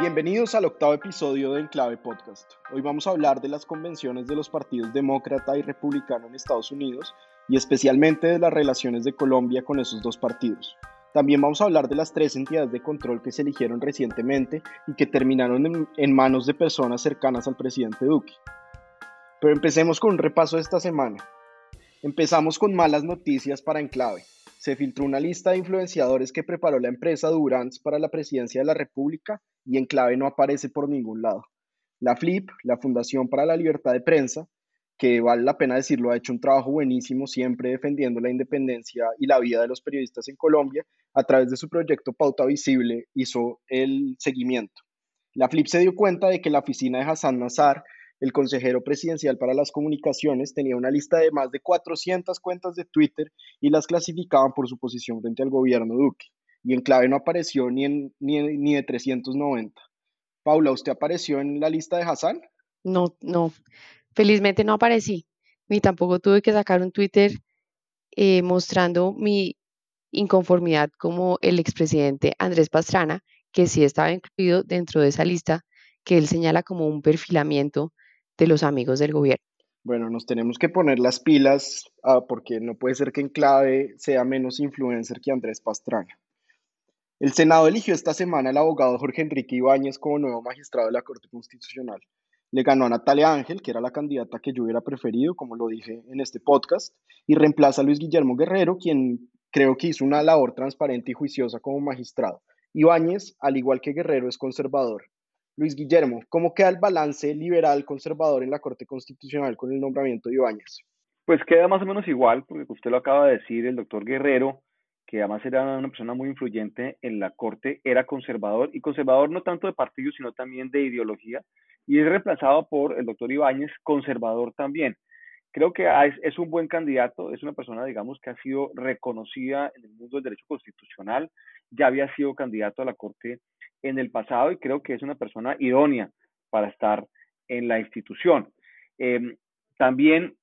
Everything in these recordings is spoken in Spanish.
Bienvenidos al octavo episodio de Enclave Podcast. Hoy vamos a hablar de las convenciones de los partidos demócrata y republicano en Estados Unidos y especialmente de las relaciones de Colombia con esos dos partidos. También vamos a hablar de las tres entidades de control que se eligieron recientemente y que terminaron en, manos de personas cercanas al presidente Duque. Pero empecemos con un repaso de esta semana. Empezamos con malas noticias para Enclave se filtró una lista de influenciadores que preparó la empresa Durance para la presidencia de la República y en clave no aparece por ningún lado. La FLIP, la Fundación para la Libertad de Prensa, que vale la pena decirlo, ha hecho un trabajo buenísimo siempre defendiendo la independencia y la vida de los periodistas en Colombia, a través de su proyecto Pauta Visible hizo el seguimiento. La FLIP se dio cuenta de que la oficina de Hassan Nazar el consejero presidencial para las comunicaciones tenía una lista de más de 400 cuentas de Twitter y las clasificaban por su posición frente al gobierno Duque. Y en clave no apareció ni, en, ni, de 390. Paula, ¿usted apareció en la lista de Hassan? No, no. Felizmente no aparecí, ni tampoco tuve que sacar un Twitter eh, mostrando mi inconformidad como el expresidente Andrés Pastrana, que sí estaba incluido dentro de esa lista que él señala como un perfilamiento de los amigos del gobierno. Bueno, nos tenemos que poner las pilas ah, porque no puede ser que en clave sea menos influencer que Andrés Pastrana. El Senado eligió esta semana al abogado Jorge Enrique Ibáñez como nuevo magistrado de la Corte Constitucional. Le ganó a Natalia Ángel, que era la candidata que yo hubiera preferido, como lo dije en este podcast, y reemplaza a Luis Guillermo Guerrero, quien creo que hizo una labor transparente y juiciosa como magistrado. Ibáñez, al igual que Guerrero, es conservador Luis Guillermo, ¿cómo queda el balance liberal conservador en la Corte Constitucional con el nombramiento de Ibáñez? Pues queda más o menos igual, porque usted lo acaba de decir, el doctor Guerrero, que además era una persona muy influyente en la Corte, era conservador, y conservador no tanto de partido, sino también de ideología, y es reemplazado por el doctor Ibáñez, conservador también. Creo que es, un buen candidato, es una persona, digamos, que ha sido reconocida en el mundo del derecho constitucional, ya había sido candidato a la Corte en el pasado y creo que es una persona idónea para estar en la institución. Em, también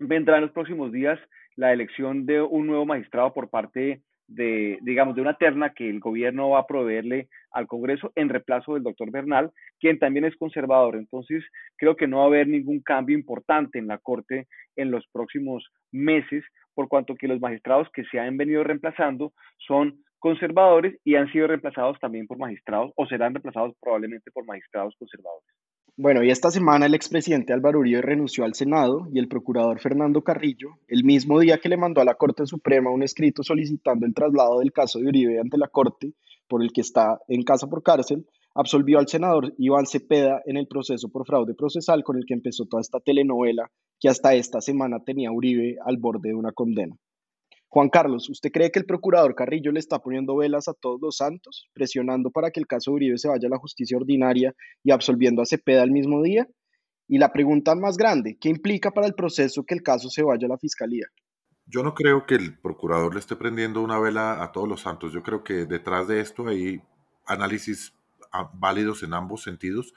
vendrá en los próximos días la elección de un nuevo magistrado por parte de, digamos, de una terna que el gobierno va a proveerle al Congreso en reemplazo del doctor Bernal, quien también es conservador. Entonces, creo que no va a haber ningún cambio importante en la Corte en los próximos meses, por cuanto que los magistrados que se han venido reemplazando son conservadores y han sido reemplazados también por magistrados o serán reemplazados probablemente por magistrados conservadores. Bueno, y esta semana el expresidente Álvaro Uribe renunció al Senado y el procurador Fernando Carrillo, el mismo día que le mandó a la Corte Suprema un escrito solicitando el traslado del caso de Uribe ante la Corte, por el que está en casa por cárcel, absolvió al senador Iván Cepeda en el proceso por fraude procesal con el que empezó toda esta telenovela que hasta esta semana tenía Uribe al borde de una condena. Juan Carlos, ¿usted cree que el procurador Carrillo le está poniendo velas a todos los santos, presionando para que el caso Uribe se vaya a la justicia ordinaria y absolviendo a Cepeda el mismo día? Y la pregunta más grande, ¿qué implica para el proceso que el caso se vaya a la fiscalía? Yo no creo que el procurador le esté prendiendo una vela a todos los santos. Yo creo que detrás de esto hay análisis ah, válidos en ambos sentidos.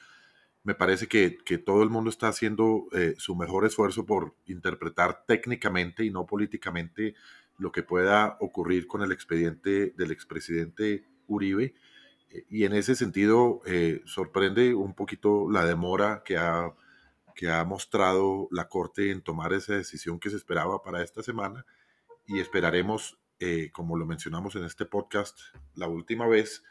Me parece que, todo el mundo está haciendo eh, su mejor esfuerzo por interpretar técnicamente y no políticamente lo que pueda ocurrir con el expediente del expresidente Uribe. Eh, y en ese sentido, eh, sorprende un poquito la demora que ha, que ha mostrado la Corte en tomar esa decisión que se esperaba para esta semana. Y esperaremos, eh, como lo mencionamos en este podcast la última vez,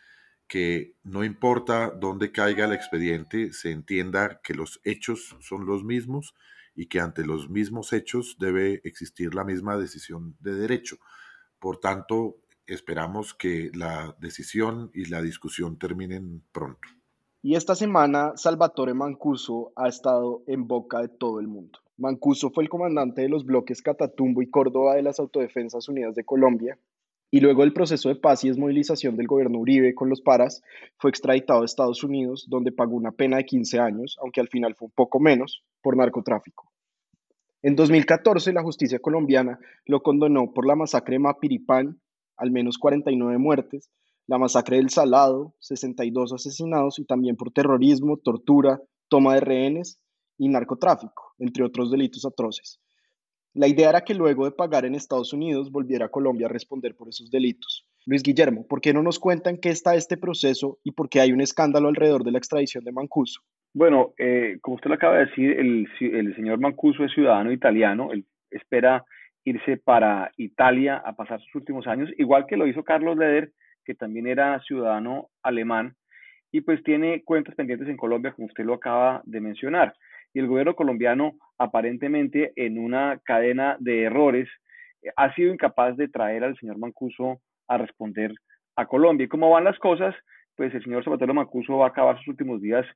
que no importa dónde caiga el expediente, se entienda que los hechos son los mismos y que ante los mismos hechos debe existir la misma decisión de derecho. Por tanto, esperamos que la decisión y la discusión terminen pronto. Y esta semana Salvatore Mancuso ha estado en boca de todo el mundo. Mancuso fue el comandante de los bloques Catatumbo y Córdoba de las Autodefensas Unidas de Colombia y luego del proceso de paz y desmovilización del gobierno Uribe con los paras, fue extraditado a Estados Unidos, donde pagó una pena de 15 años, aunque al final fue un poco menos, por narcotráfico. En 2014, la justicia colombiana lo condenó por la masacre de Mapiripán, al menos 49 muertes, la masacre del Salado, 62 asesinados y también por terrorismo, tortura, toma de rehenes y narcotráfico, entre otros delitos atroces. La idea era que luego de pagar en Estados Unidos volviera a Colombia a responder por esos delitos. Luis Guillermo, ¿por qué no nos cuentan qué está este proceso y por qué hay un escándalo alrededor de la extradición de Mancuso? Bueno, eh, como usted lo acaba de decir, el, señor Mancuso es ciudadano italiano, él espera irse para Italia a pasar sus últimos años, igual que lo hizo Carlos Leder, que también era ciudadano alemán, y pues tiene cuentas pendientes en Colombia, como usted lo acaba de mencionar y el gobierno colombiano aparentemente en una cadena de errores eh, ha sido incapaz de traer al señor Mancuso a responder a Colombia. Y cómo van las cosas, pues el señor Zapatero Mancuso va a acabar sus últimos días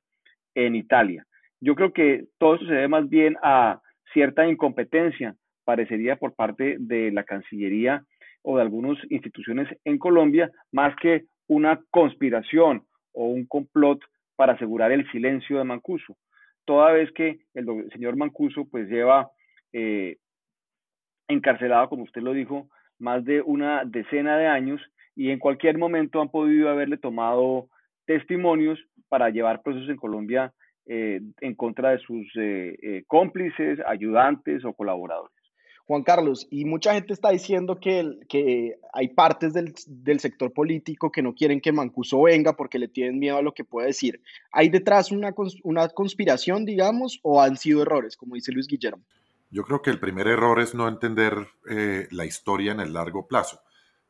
en Italia. Yo creo que todo esto se debe más bien a cierta incompetencia, parecería por parte de la Cancillería o de algunas instituciones en Colombia, más que una conspiración o un complot para asegurar el silencio de Mancuso toda vez que el, señor Mancuso pues lleva eh, encarcelado, como usted lo dijo, más de una decena de años y en cualquier momento han podido haberle tomado testimonios para llevar procesos en Colombia eh, en contra de sus eh, cómplices, ayudantes o colaboradores. Juan Carlos, y mucha gente está diciendo que, que hay partes del, del, sector político que no quieren que Mancuso venga porque le tienen miedo a lo que puede decir. ¿Hay detrás una, una conspiración, digamos, o han sido errores, como dice Luis Guillermo? Yo creo que el primer error es no entender eh, la historia en el largo plazo.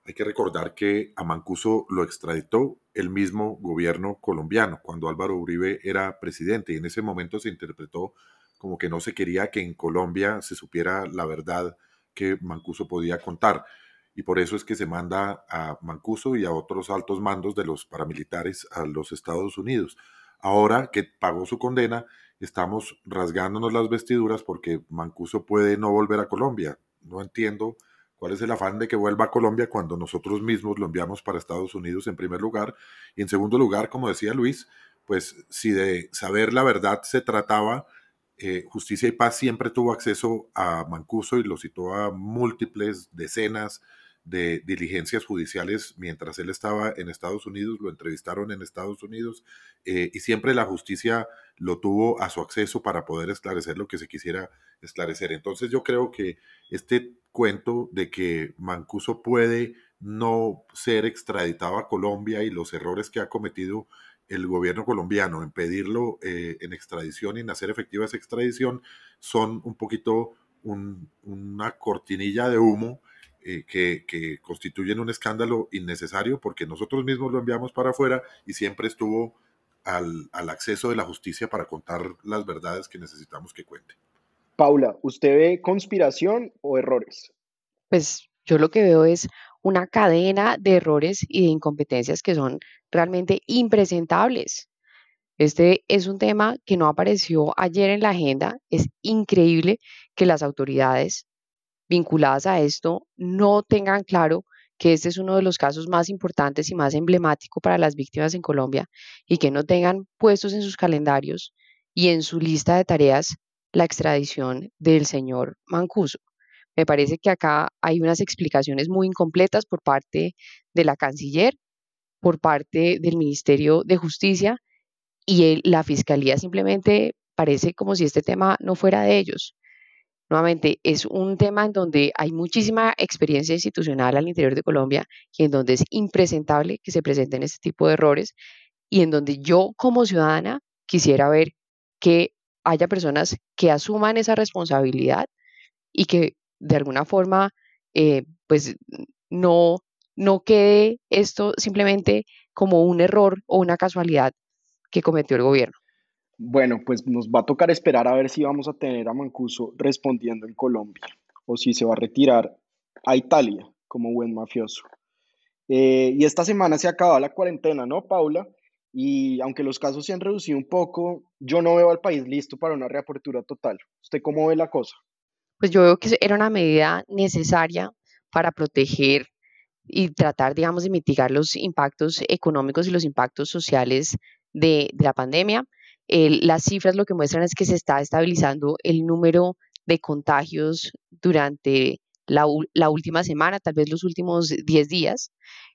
Hay que recordar que a Mancuso lo extraditó el mismo gobierno colombiano cuando Álvaro Uribe era presidente y en ese momento se interpretó como que no se quería que en Colombia se supiera la verdad que Mancuso podía contar. Y por eso es que se manda a Mancuso y a otros altos mandos de los paramilitares a los Estados Unidos. Ahora que pagó su condena, estamos rasgándonos las vestiduras porque Mancuso puede no volver a Colombia. No entiendo cuál es el afán de que vuelva a Colombia cuando nosotros mismos lo enviamos para Estados Unidos en primer lugar. Y en segundo lugar, como decía Luis, pues si de saber la verdad se trataba, eh, Justicia y Paz siempre tuvo acceso a Mancuso y lo citó a múltiples decenas de diligencias judiciales mientras él estaba en Estados Unidos, lo entrevistaron en Estados Unidos eh, y siempre la justicia lo tuvo a su acceso para poder esclarecer lo que se quisiera esclarecer. Entonces yo creo que este cuento de que Mancuso puede no ser extraditado a Colombia y los errores que ha cometido el gobierno colombiano en pedirlo eh, en extradición y en hacer efectiva esa extradición son un poquito una cortinilla de humo eh, que, constituyen un escándalo innecesario porque nosotros mismos lo enviamos para afuera y siempre estuvo al, al acceso de la justicia para contar las verdades que necesitamos que cuente. Paula, ¿usted ve conspiración o errores? Pues yo lo que veo es una cadena de errores y de incompetencias que son realmente impresentables. Este es un tema que no apareció ayer en la agenda. Es increíble que las autoridades vinculadas a esto no tengan claro que este es uno de los casos más importantes y más emblemático para las víctimas en Colombia y que no tengan puestos en sus calendarios y en su lista de tareas la extradición del señor Mancuso. Me parece que acá hay unas explicaciones muy incompletas por parte de la canciller, por parte del Ministerio de Justicia y la Fiscalía simplemente parece como si este tema no fuera de ellos. Nuevamente, es un tema en donde hay muchísima experiencia institucional al interior de Colombia y en donde es impresentable que se presenten este tipo de errores y en donde yo como ciudadana quisiera ver que haya personas que asuman esa responsabilidad y que de alguna forma, eh, pues no, no quede esto simplemente como un error o una casualidad que cometió el gobierno. Bueno, pues nos va a tocar esperar a ver si vamos a tener a Mancuso respondiendo en Colombia o si se va a retirar a Italia como buen mafioso. Eh, y esta semana se acaba la cuarentena, ¿no, Paula? Y aunque los casos se han reducido un poco, yo no veo al país listo para una reapertura total. ¿Usted cómo ve la cosa? pues yo veo que era una medida necesaria para proteger y tratar, digamos, de mitigar los impactos económicos y los impactos sociales de, la pandemia. Las cifras lo que muestran es que se está estabilizando el número de contagios durante la, última semana, tal vez los últimos 10 días,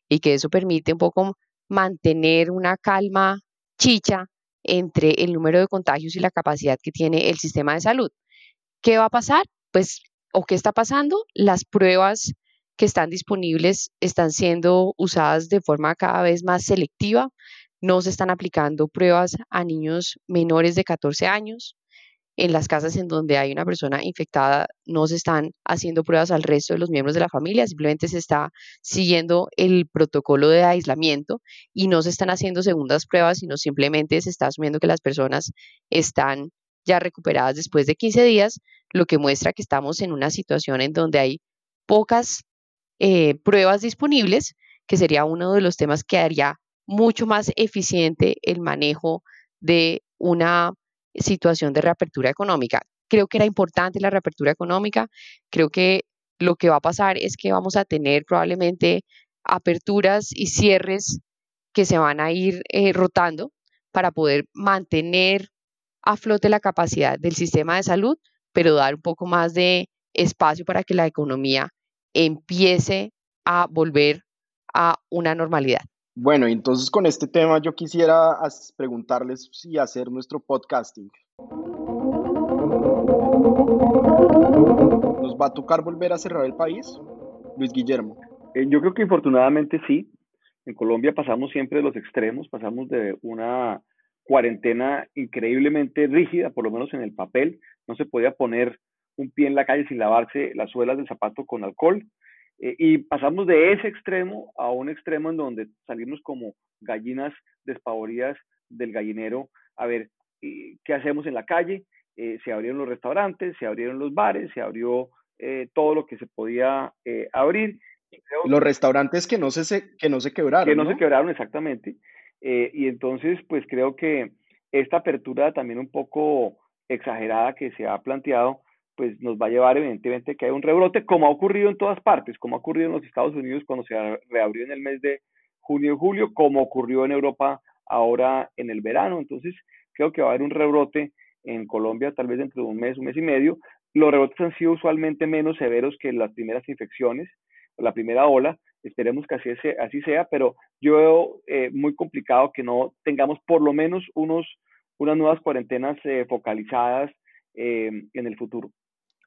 y que eso permite un poco mantener una calma chicha entre el número de contagios y la capacidad que tiene el sistema de salud. ¿Qué va a pasar? Pues, ¿o qué está pasando? Las pruebas que están disponibles están siendo usadas de forma cada vez más selectiva. No se están aplicando pruebas a niños menores de 14 años. En las casas en donde hay una persona infectada no se están haciendo pruebas al resto de los miembros de la familia, simplemente se está siguiendo el protocolo de aislamiento y no se están haciendo segundas pruebas, sino simplemente se está asumiendo que las personas están ya recuperadas después de 15 días, lo que muestra que estamos en una situación en donde hay pocas eh, pruebas disponibles, que sería uno de los temas que haría mucho más eficiente el manejo de una situación de reapertura económica. Creo que era importante la reapertura económica, creo que lo que va a pasar es que vamos a tener probablemente aperturas y cierres que se van a ir eh, rotando para poder mantener a flote la capacidad del sistema de salud, pero dar un poco más de espacio para que la economía empiece a volver a una normalidad. Bueno, entonces con este tema yo quisiera preguntarles si hacer nuestro podcasting. ¿Nos va a tocar volver a cerrar el país? Luis Guillermo. Eh, yo creo que infortunadamente sí. En Colombia pasamos siempre de los extremos, pasamos de una cuarentena increíblemente rígida, por lo menos en el papel. No se podía poner un pie en la calle sin lavarse las suelas del zapato con alcohol. Eh, y pasamos de ese extremo a un extremo en donde salimos como gallinas despavoridas del gallinero a ver qué hacemos en la calle. Eh, se abrieron los restaurantes, se abrieron los bares, se abrió eh, todo lo que se podía abrir. los restaurantes que no se, que no se quebraron. Que no, se quebraron, exactamente. y entonces, pues creo que esta apertura también un poco exagerada que se ha planteado, pues nos va a llevar evidentemente que haya un rebrote, como ha ocurrido en todas partes, como ha ocurrido en los Estados Unidos cuando se reabrió en el mes de junio y julio, como ocurrió en Europa ahora en el verano. Entonces, creo que va a haber un rebrote en Colombia tal vez dentro de un mes, un mes y medio. Los rebrotes han sido usualmente menos severos que las primeras infecciones, la primera ola. Esperemos que así, así sea, pero yo veo eh, muy complicado que no tengamos por lo menos unos, unas nuevas cuarentenas eh, focalizadas eh, en el futuro.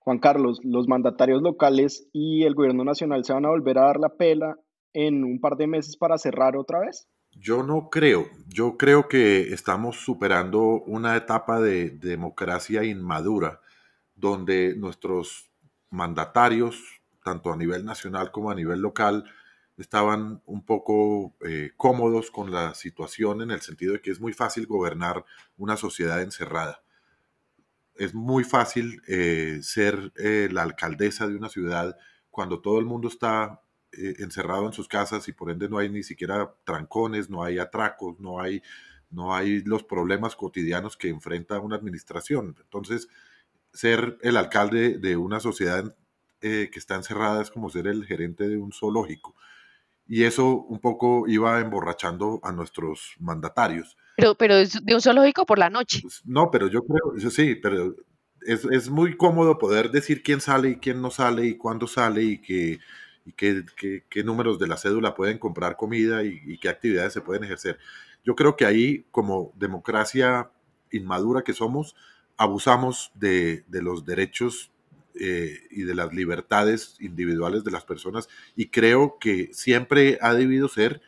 Juan Carlos, los mandatarios locales y el gobierno nacional se van a volver a dar la pela en un par de meses para cerrar otra vez? Yo no creo. Yo creo que estamos superando una etapa de democracia inmadura donde nuestros mandatarios, tanto a nivel nacional como a nivel local, estaban un poco eh, cómodos con la situación en el sentido de que es muy fácil gobernar una sociedad encerrada es muy fácil eh, ser eh, la alcaldesa de una ciudad cuando todo el mundo está eh, encerrado en sus casas y por ende no hay ni siquiera trancones, no hay atracos, no hay, no hay los problemas cotidianos que enfrenta una administración. Entonces, ser el alcalde de una sociedad que está encerrada es como ser el gerente de un zoológico. Y eso un poco iba emborrachando a nuestros mandatarios. Pero, pero es de un zoológico por la noche. Pues, no, pero yo creo, sí, pero es, es, muy cómodo poder decir quién sale y quién no sale y cuándo sale y qué y qué, qué, números de la cédula pueden comprar comida y, qué actividades se pueden ejercer. Yo creo que ahí, como democracia inmadura que somos, abusamos de, de los derechos eh, y de las libertades individuales de las personas y creo que siempre ha debido ser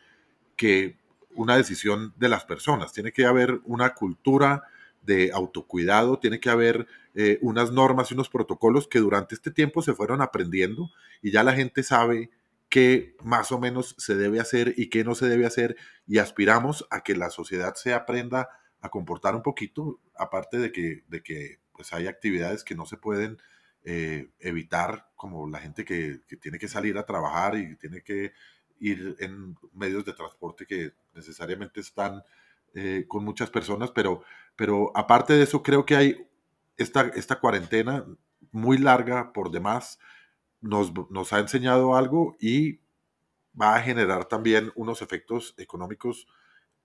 que una decisión de las personas. Tiene que haber una cultura de autocuidado, tiene que haber eh, unas normas y unos protocolos que durante este tiempo se fueron aprendiendo y ya la gente sabe qué más o menos se debe hacer y qué no se debe hacer y aspiramos a que la sociedad se aprenda a comportar un poquito, aparte de que, de que pues hay actividades que no se pueden eh, evitar, como la gente que, tiene que salir a trabajar y tiene que ir en medios de transporte que necesariamente están eh, con muchas personas, pero, pero aparte de eso creo que hay esta, esta cuarentena muy larga por demás, nos, nos ha enseñado algo y va a generar también unos efectos económicos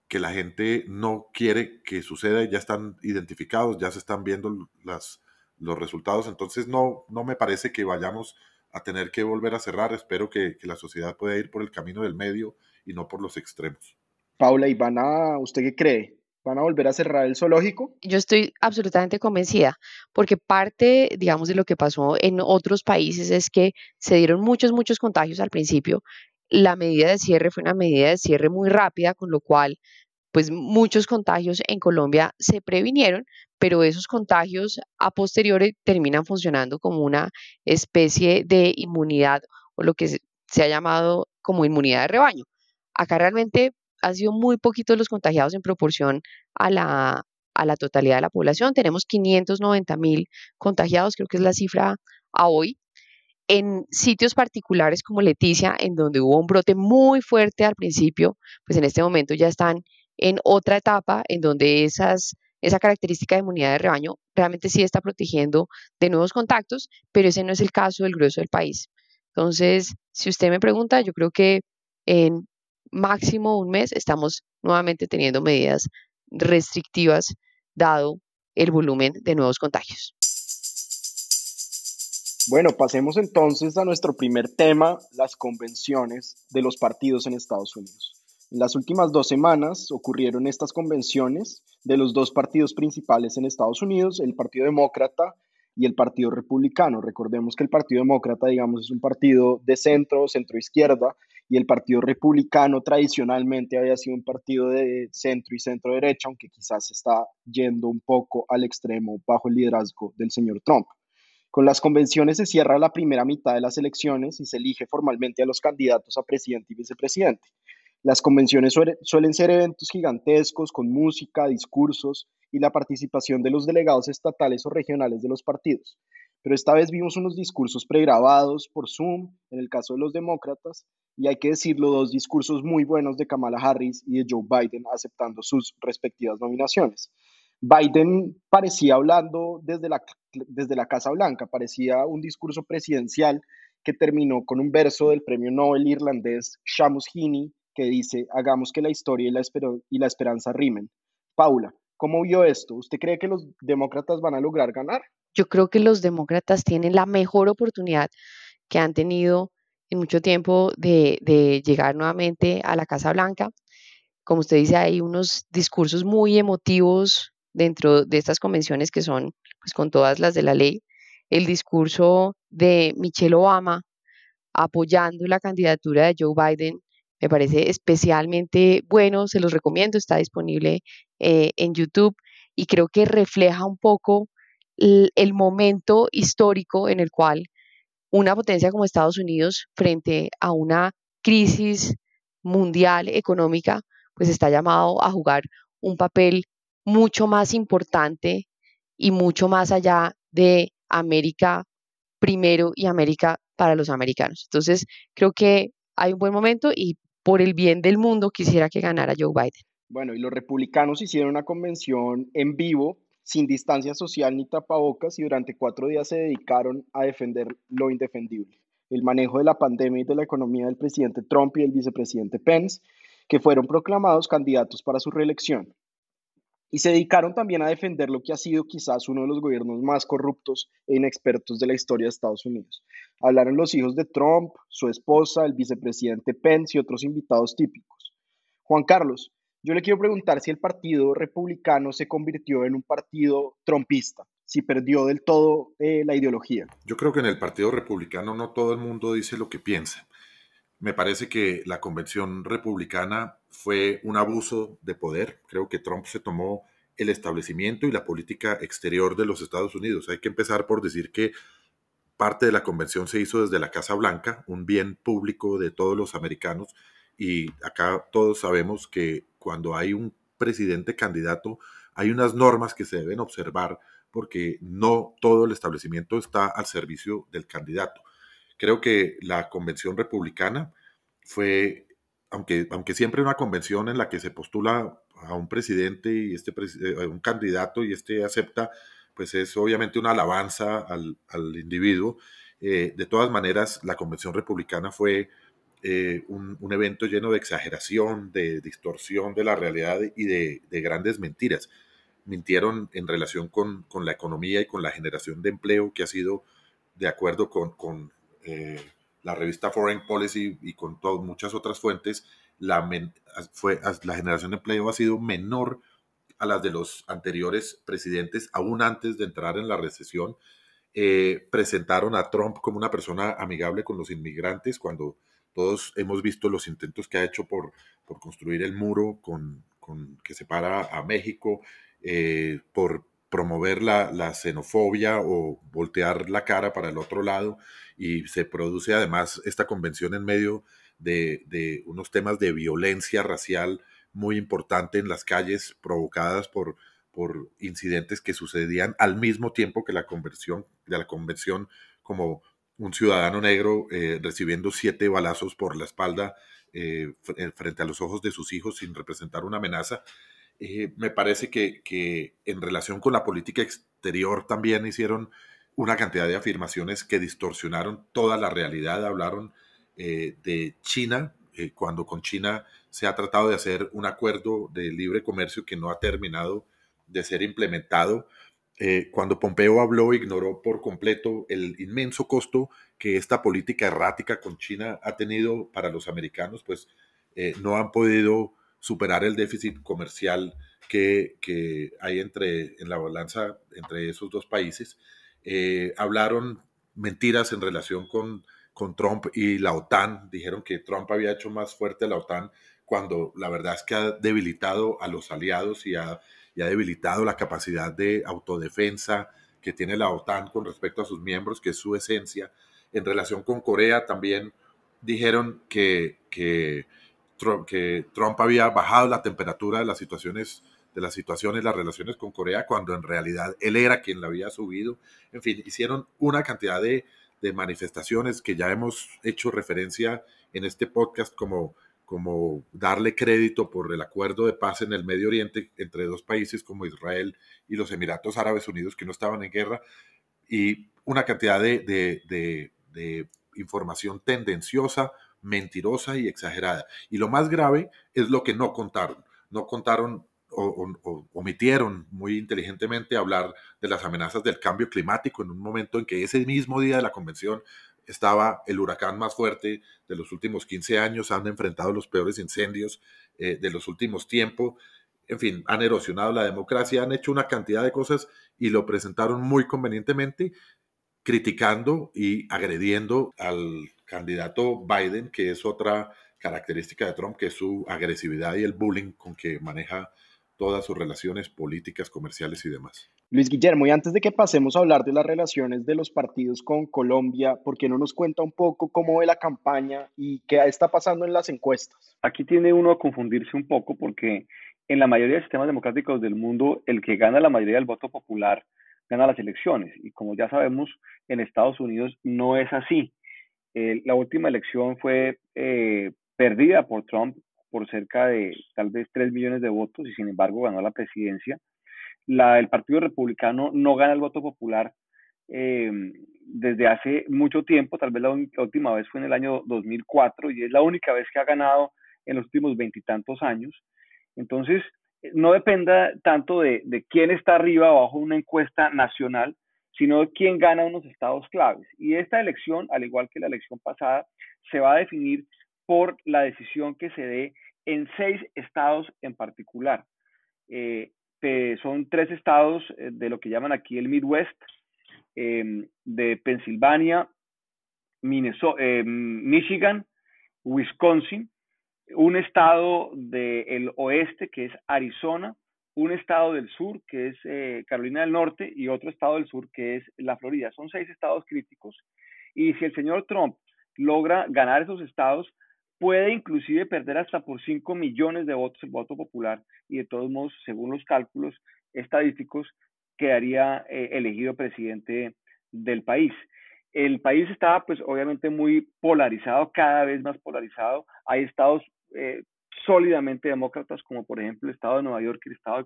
que la gente no quiere que suceda, ya están identificados, ya se están viendo las, los resultados, entonces no, no me parece que vayamos a tener que volver a cerrar, espero que, que la sociedad pueda ir por el camino del medio y no por los extremos. Paula, ¿y van a, usted qué cree? ¿Van a volver a cerrar el zoológico? Yo estoy absolutamente convencida, porque parte, digamos, de lo que pasó en otros países es que se dieron muchos, muchos contagios al principio. La medida de cierre fue una medida de cierre muy rápida, con lo cual, pues muchos contagios en Colombia se previnieron, pero esos contagios a posteriori terminan funcionando como una especie de inmunidad o lo que se ha llamado como inmunidad de rebaño. Acá realmente han sido muy poquitos los contagiados en proporción a la, a la totalidad de la población. Tenemos 590 mil contagiados, creo que es la cifra a hoy. En sitios particulares como Leticia, en donde hubo un brote muy fuerte al principio, pues en este momento ya están en otra etapa en donde esas, esa característica de inmunidad de rebaño realmente sí está protegiendo de nuevos contactos, pero ese no es el caso del grueso del país. Entonces, si usted me pregunta, yo creo que en máximo un mes estamos nuevamente teniendo medidas restrictivas dado el volumen de nuevos contagios. Bueno, pasemos entonces a nuestro primer tema, las convenciones de los partidos en Estados Unidos. En las últimas dos semanas ocurrieron estas convenciones de los dos partidos principales en Estados Unidos, el Partido Demócrata y el Partido Republicano. Recordemos que el Partido Demócrata, digamos, es un partido de centro, centro izquierda, y el Partido Republicano tradicionalmente había sido un partido de centro y centro derecha, aunque quizás está yendo un poco al extremo bajo el liderazgo del señor Trump. Con las convenciones se cierra la primera mitad de las elecciones y se elige formalmente a los candidatos a presidente y vicepresidente. Las convenciones suelen ser eventos gigantescos con música, discursos y la participación de los delegados estatales o regionales de los partidos. Pero esta vez vimos unos discursos pregrabados por Zoom, en el caso de los demócratas, y hay que decirlo, dos discursos muy buenos de Kamala Harris y de Joe Biden aceptando sus respectivas nominaciones. Biden parecía hablando desde la, desde la Casa Blanca, parecía un discurso presidencial que terminó con un verso del premio Nobel irlandés Shamus Heaney que dice, hagamos que la historia y la, y la esperanza rimen. Paula, ¿cómo vio esto? ¿Usted cree que los demócratas van a lograr ganar? Yo creo que los demócratas tienen la mejor oportunidad que han tenido mucho tiempo de, llegar nuevamente a la Casa Blanca. Como usted dice, hay unos discursos muy emotivos dentro de estas convenciones que son pues, con todas las de la ley. El discurso de Michelle Obama apoyando la candidatura de Joe Biden me parece especialmente bueno, se los recomiendo, está disponible eh, en YouTube y creo que refleja un poco el momento histórico en el cual una potencia como Estados Unidos frente a una crisis mundial económica, pues está llamado a jugar un papel mucho más importante y mucho más allá de América primero y América para los americanos. Entonces, creo que hay un buen momento y por el bien del mundo quisiera que ganara Joe Biden. Bueno, y los republicanos hicieron una convención en vivo sin distancia social ni tapabocas y durante cuatro días se dedicaron a defender lo indefendible, el manejo de la pandemia y de la economía del presidente Trump y el vicepresidente Pence, que fueron proclamados candidatos para su reelección. Y se dedicaron también a defender lo que ha sido quizás uno de los gobiernos más corruptos e inexpertos de la historia de Estados Unidos. Hablaron los hijos de Trump, su esposa, el vicepresidente Pence y otros invitados típicos. Juan Carlos, yo le quiero preguntar si el Partido Republicano se convirtió en un partido trompista, si perdió del todo eh, la ideología. Yo creo que en el Partido Republicano no todo el mundo dice lo que piensa. Me parece que la convención republicana fue un abuso de poder. Creo que Trump se tomó el establecimiento y la política exterior de los Estados Unidos. Hay que empezar por decir que parte de la convención se hizo desde la Casa Blanca, un bien público de todos los americanos, y acá todos sabemos que cuando hay un presidente candidato, hay unas normas que se deben observar porque no todo el establecimiento está al servicio del candidato. Creo que la convención republicana fue, aunque, aunque siempre una convención en la que se postula a un presidente y este eh, un candidato y este acepta, pues es obviamente una alabanza al, individuo. Eh, de todas maneras, la convención republicana fue eh, un, evento lleno de exageración, de distorsión de la realidad y de, grandes mentiras. Mintieron en relación con, la economía y con la generación de empleo, que ha sido, de acuerdo con, la revista Foreign Policy y con muchas otras fuentes, la, fue, la generación de empleo ha sido menor a las de los anteriores presidentes, aún antes de entrar en la recesión. Eh, presentaron a Trump como una persona amigable con los inmigrantes cuando todos hemos visto los intentos que ha hecho por, por construir el muro con, con que separa a México, eh, por promover la, la, xenofobia o voltear la cara para el otro lado y se produce además esta convención en medio de, de unos temas de violencia racial muy importante en las calles provocadas por, por incidentes que sucedían al mismo tiempo que la conversión de la convención como un ciudadano negro eh, recibiendo siete balazos por la espalda eh, frente a los ojos de sus hijos sin representar una amenaza. Me parece que, que, en relación con la política exterior también hicieron una cantidad de afirmaciones que distorsionaron toda la realidad. Hablaron de China, cuando con China se ha tratado de hacer un acuerdo de libre comercio que no ha terminado de ser implementado. Eh, cuando Pompeo habló, ignoró por completo el inmenso costo que esta política errática con China ha tenido para los americanos, pues eh, no han podido superar el déficit comercial que, hay entre, en la balanza entre esos dos países. Eh, hablaron mentiras en relación con, con Trump y la OTAN. Dijeron que Trump había hecho más fuerte a la OTAN cuando la verdad es que ha debilitado a los aliados y ha y ha debilitado la capacidad de autodefensa que tiene la OTAN con respecto a sus miembros, que es su esencia. En relación con Corea también dijeron que, que, Trump, que Trump había bajado la temperatura de las situaciones de las situaciones, las relaciones con Corea, cuando en realidad él era quien la había subido. En fin, hicieron una cantidad de, manifestaciones que ya hemos hecho referencia en este podcast como darle crédito por el acuerdo de paz en el Medio Oriente entre dos países como Israel y los Emiratos Árabes Unidos que no estaban en guerra, y una cantidad de, información tendenciosa, mentirosa y exagerada. Y lo más grave es lo que no contaron. No contaron o, omitieron muy inteligentemente hablar de las amenazas del cambio climático en un momento en que ese mismo día de la convención estaba el huracán más fuerte de los últimos 15 años, han enfrentado los peores incendios eh, de los últimos tiempos, en fin, han erosionado la democracia, han hecho una cantidad de cosas y lo presentaron muy convenientemente, criticando y agrediendo al candidato Biden, que es otra característica de Trump, que es su agresividad y el bullying con que maneja todas sus relaciones políticas, comerciales y demás. Luis Guillermo, y antes de que pasemos a hablar de las relaciones de los partidos con Colombia, ¿por qué no nos cuenta un poco cómo ve la campaña y qué está pasando en las encuestas? Aquí tiene uno a confundirse un poco porque en la mayoría de sistemas democráticos del mundo, el que gana la mayoría del voto popular gana las elecciones. Y como ya sabemos, en Estados Unidos no es así. la última elección fue eh, perdida por Trump por cerca de tal vez 3 millones de votos y sin embargo ganó la presidencia la, el Partido Republicano no gana el voto popular eh, desde hace mucho tiempo, tal vez la, última vez fue en el año 2004 y es la única vez que ha ganado en los últimos veintitantos años. Entonces, no dependa tanto de, quién está arriba o abajo una encuesta nacional, sino de quién gana unos estados claves. Y esta elección, al igual que la elección pasada, se va a definir por la decisión que se dé en seis estados en particular. Eh, son tres estados eh, de lo que llaman aquí el Midwest, em, de Pensilvania, em, Michigan, Wisconsin, un estado del oeste que es Arizona, un estado del sur que es eh, Carolina del Norte y otro estado del sur que es la Florida. Son seis estados críticos. Y si el señor Trump logra ganar esos estados, puede inclusive perder hasta por 5 millones de votos el voto popular y de todos modos, según los cálculos estadísticos, quedaría eh, elegido presidente del país. El país está pues obviamente muy polarizado, cada vez más polarizado. Hay estados eh, sólidamente demócratas como por ejemplo el estado de Nueva York y el estado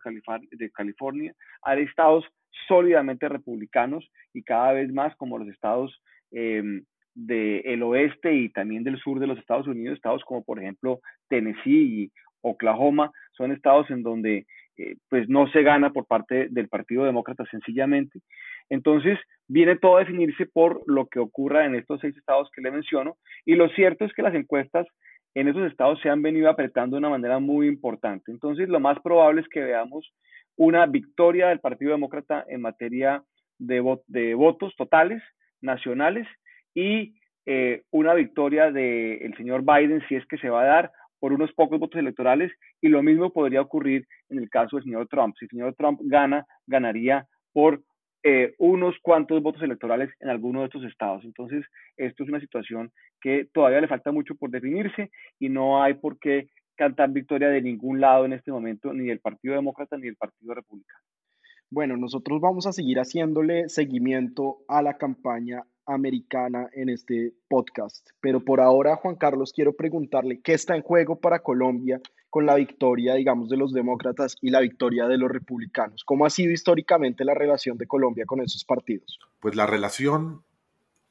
de, California. Hay estados sólidamente republicanos y cada vez más como los estados em, del oeste y también del sur de los Estados Unidos, estados como por ejemplo Tennessee y Oklahoma, son estados en donde eh, pues no se gana por parte del Partido Demócrata sencillamente. Entonces, viene todo a definirse por lo que ocurra en estos seis estados que le menciono. Y lo cierto es que las encuestas en esos estados se han venido apretando de una manera muy importante. Entonces, lo más probable es que veamos una victoria del Partido Demócrata en materia de, de votos totales, nacionales, y eh, una victoria del señor Biden, si es que se va a dar, por unos pocos votos electorales, y lo mismo podría ocurrir en el caso del señor Trump. Si el señor Trump gana, ganaría por eh, unos cuantos votos electorales en alguno de estos estados. Entonces, esto es una situación que todavía le falta mucho por definirse y no hay por qué cantar victoria de ningún lado en este momento, ni del Partido Demócrata ni del Partido Republicano. Bueno, nosotros vamos a seguir haciéndole seguimiento a la campaña americana en este podcast, pero por ahora, Juan Carlos, quiero preguntarle qué está en juego para Colombia con la victoria, digamos, de los demócratas y la victoria de los republicanos. ¿Cómo ha sido históricamente la relación de Colombia con esos partidos? Pues la relación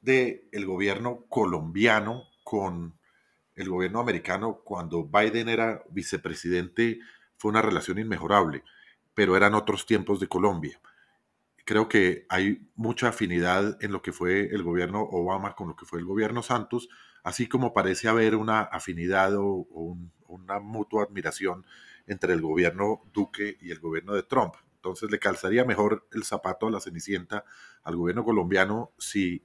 del el gobierno colombiano con el gobierno americano cuando Biden era vicepresidente fue una relación inmejorable, pero eran otros tiempos de Colombia. Creo que hay mucha afinidad en lo que fue el gobierno Obama con lo que fue el gobierno Santos, así como parece haber una afinidad o, una mutua admiración entre el gobierno Duque y el gobierno de Trump. Entonces le calzaría mejor el zapato a la cenicienta al gobierno colombiano si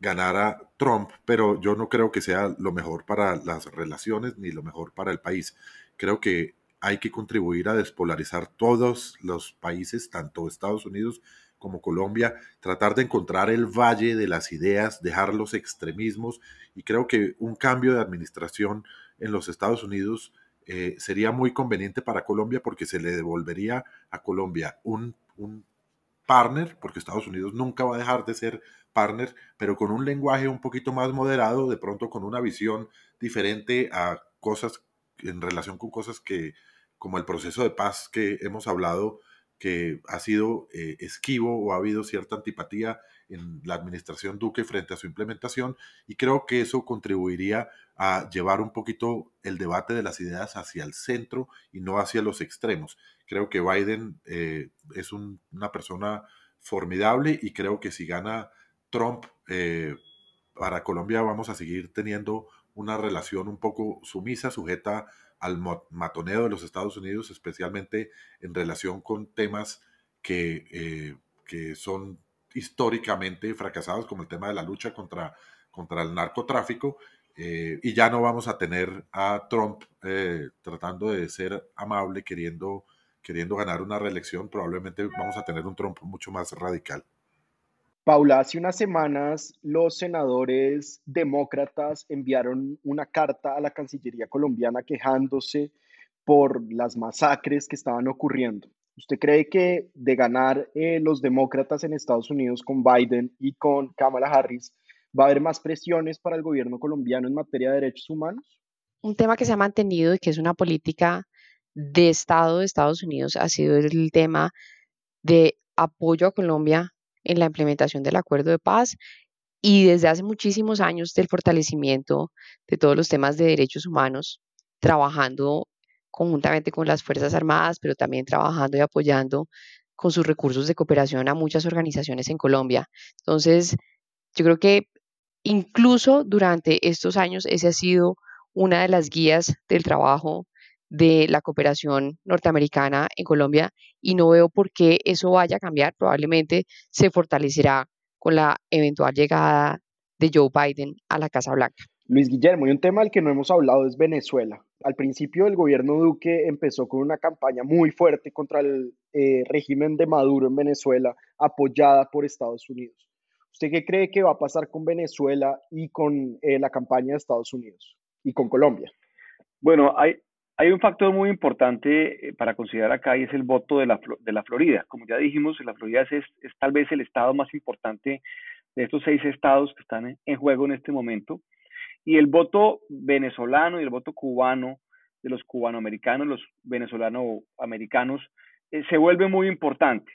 ganara Trump, pero yo no creo que sea lo mejor para las relaciones ni lo mejor para el país. Creo que hay que contribuir a despolarizar todos los países, tanto Estados Unidos como Colombia, tratar de encontrar el valle de las ideas, dejar los extremismos y creo que un cambio de administración en los Estados Unidos eh, sería muy conveniente para Colombia porque se le devolvería a Colombia un, un partner, porque Estados Unidos nunca va a dejar de ser partner, pero con un lenguaje un poquito más moderado, de pronto con una visión diferente a cosas en relación con cosas que, como el proceso de paz que hemos hablado, que ha sido eh, esquivo o ha habido cierta antipatía en la administración Duque frente a su implementación y creo que eso contribuiría a llevar un poquito el debate de las ideas hacia el centro y no hacia los extremos. Creo que Biden eh, es una persona formidable y creo que si gana Trump, eh, para Colombia vamos a seguir teniendo una relación un poco sumisa, sujeta al matoneo de los Estados Unidos, especialmente en relación con temas que, eh, que son históricamente fracasados, como el tema de la lucha contra, contra el narcotráfico, eh, y ya no vamos a tener a Trump tratando de ser amable, queriendo, queriendo ganar una reelección, probablemente vamos a tener un Trump mucho más radical. Paula, hace unas semanas los senadores demócratas enviaron una carta a la Cancillería colombiana quejándose por las masacres que estaban ocurriendo. ¿Usted cree que de ganar eh, los demócratas en Estados Unidos con Biden y con Kamala Harris, va a haber más presiones para el gobierno colombiano en materia de derechos humanos? Un tema que se ha mantenido y que es una política de Estado de Estados Unidos ha sido el tema de apoyo a Colombia en la implementación del acuerdo de paz y desde hace muchísimos años del fortalecimiento de todos los temas de derechos humanos, trabajando conjuntamente con las Fuerzas Armadas, pero también trabajando y apoyando con sus recursos de cooperación a muchas organizaciones en Colombia. Entonces, yo creo que incluso durante estos años ese ha sido una de las guías del trabajo de la cooperación norteamericana en Colombia y no veo por qué eso vaya a cambiar. Probablemente se fortalecerá con la eventual llegada de Joe Biden a la Casa Blanca. Luis Guillermo, y un tema del que no hemos hablado es Venezuela. Al principio el gobierno Duque empezó con una campaña muy fuerte contra el eh, régimen de Maduro en Venezuela, apoyada por Estados Unidos. ¿Usted qué cree que va a pasar con Venezuela y con eh, la campaña de Estados Unidos y con Colombia? Bueno, hay, hay un factor muy importante eh, para considerar acá y es el voto de la, de la Florida. Como ya dijimos, la Florida es, es, tal vez el estado más importante de estos seis estados que están en, juego en este momento. Y el voto venezolano y el voto cubano, de los cubanoamericanos, los venezolano-americanos, eh, se vuelve muy importante.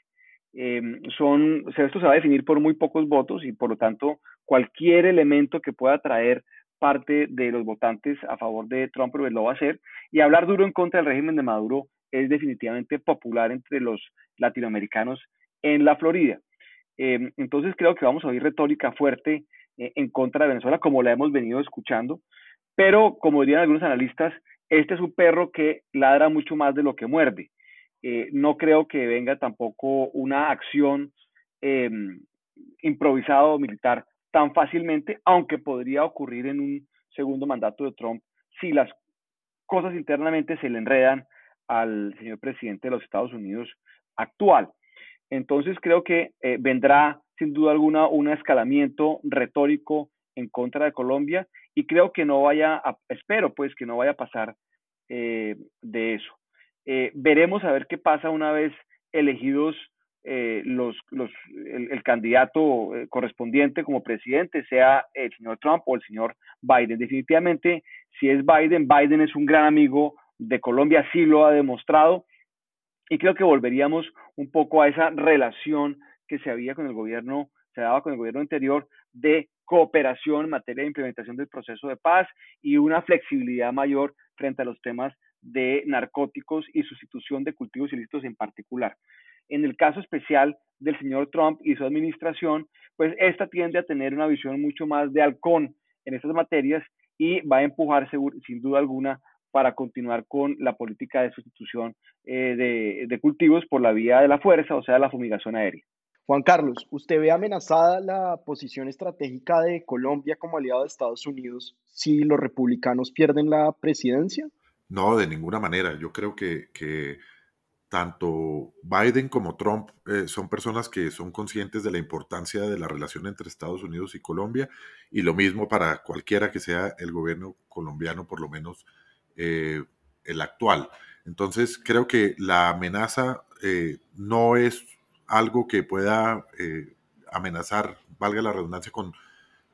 Em, son, esto se va a definir por muy pocos votos y por lo tanto cualquier elemento que pueda traer parte de los votantes a favor de Trump lo va a hacer y hablar duro en contra del régimen de Maduro es definitivamente popular entre los latinoamericanos en la Florida. Em, entonces creo que vamos a oír retórica fuerte eh, en contra de Venezuela como la hemos venido escuchando, pero como dirían algunos analistas, este es un perro que ladra mucho más de lo que muerde. Eh, no creo que venga tampoco una acción eh, improvisada o militar tan fácilmente, aunque podría ocurrir en un segundo mandato de Trump si las cosas internamente se le enredan al señor presidente de los Estados Unidos actual. Entonces creo que eh, vendrá sin duda alguna un escalamiento retórico en contra de Colombia y creo que no vaya, a, espero pues que no vaya a pasar de eso. Eh, veremos a ver qué pasa una vez elegidos eh, los, los, el, candidato eh, correspondiente como presidente, sea el señor Trump o el señor Biden. Definitivamente, si es Biden, Biden es un gran amigo de Colombia, sí lo ha demostrado. Y creo que volveríamos un poco a esa relación que se había con el gobierno, se daba con el gobierno anterior de cooperación en materia de implementación del proceso de paz y una flexibilidad mayor frente a los temas de narcóticos y sustitución de cultivos ilícitos en particular. En el caso especial del señor Trump y su administración, pues esta tiende a tener una visión mucho más de halcón en estas materias y va a empujar sin duda alguna para continuar con la política de sustitución eh, de, de cultivos por la vía de la fuerza, o sea, la fumigación aérea. Juan Carlos, ¿usted ve amenazada la posición estratégica de Colombia como aliado de Estados Unidos si los republicanos pierden la presidencia? No, de ninguna manera. Yo creo que, que tanto Biden como Trump eh, son personas que son conscientes de la importancia de la relación entre Estados Unidos y Colombia y lo mismo para cualquiera que sea el gobierno colombiano, por lo menos eh, el actual. Entonces creo que la amenaza eh, no es algo que pueda amenazar, valga la redundancia, con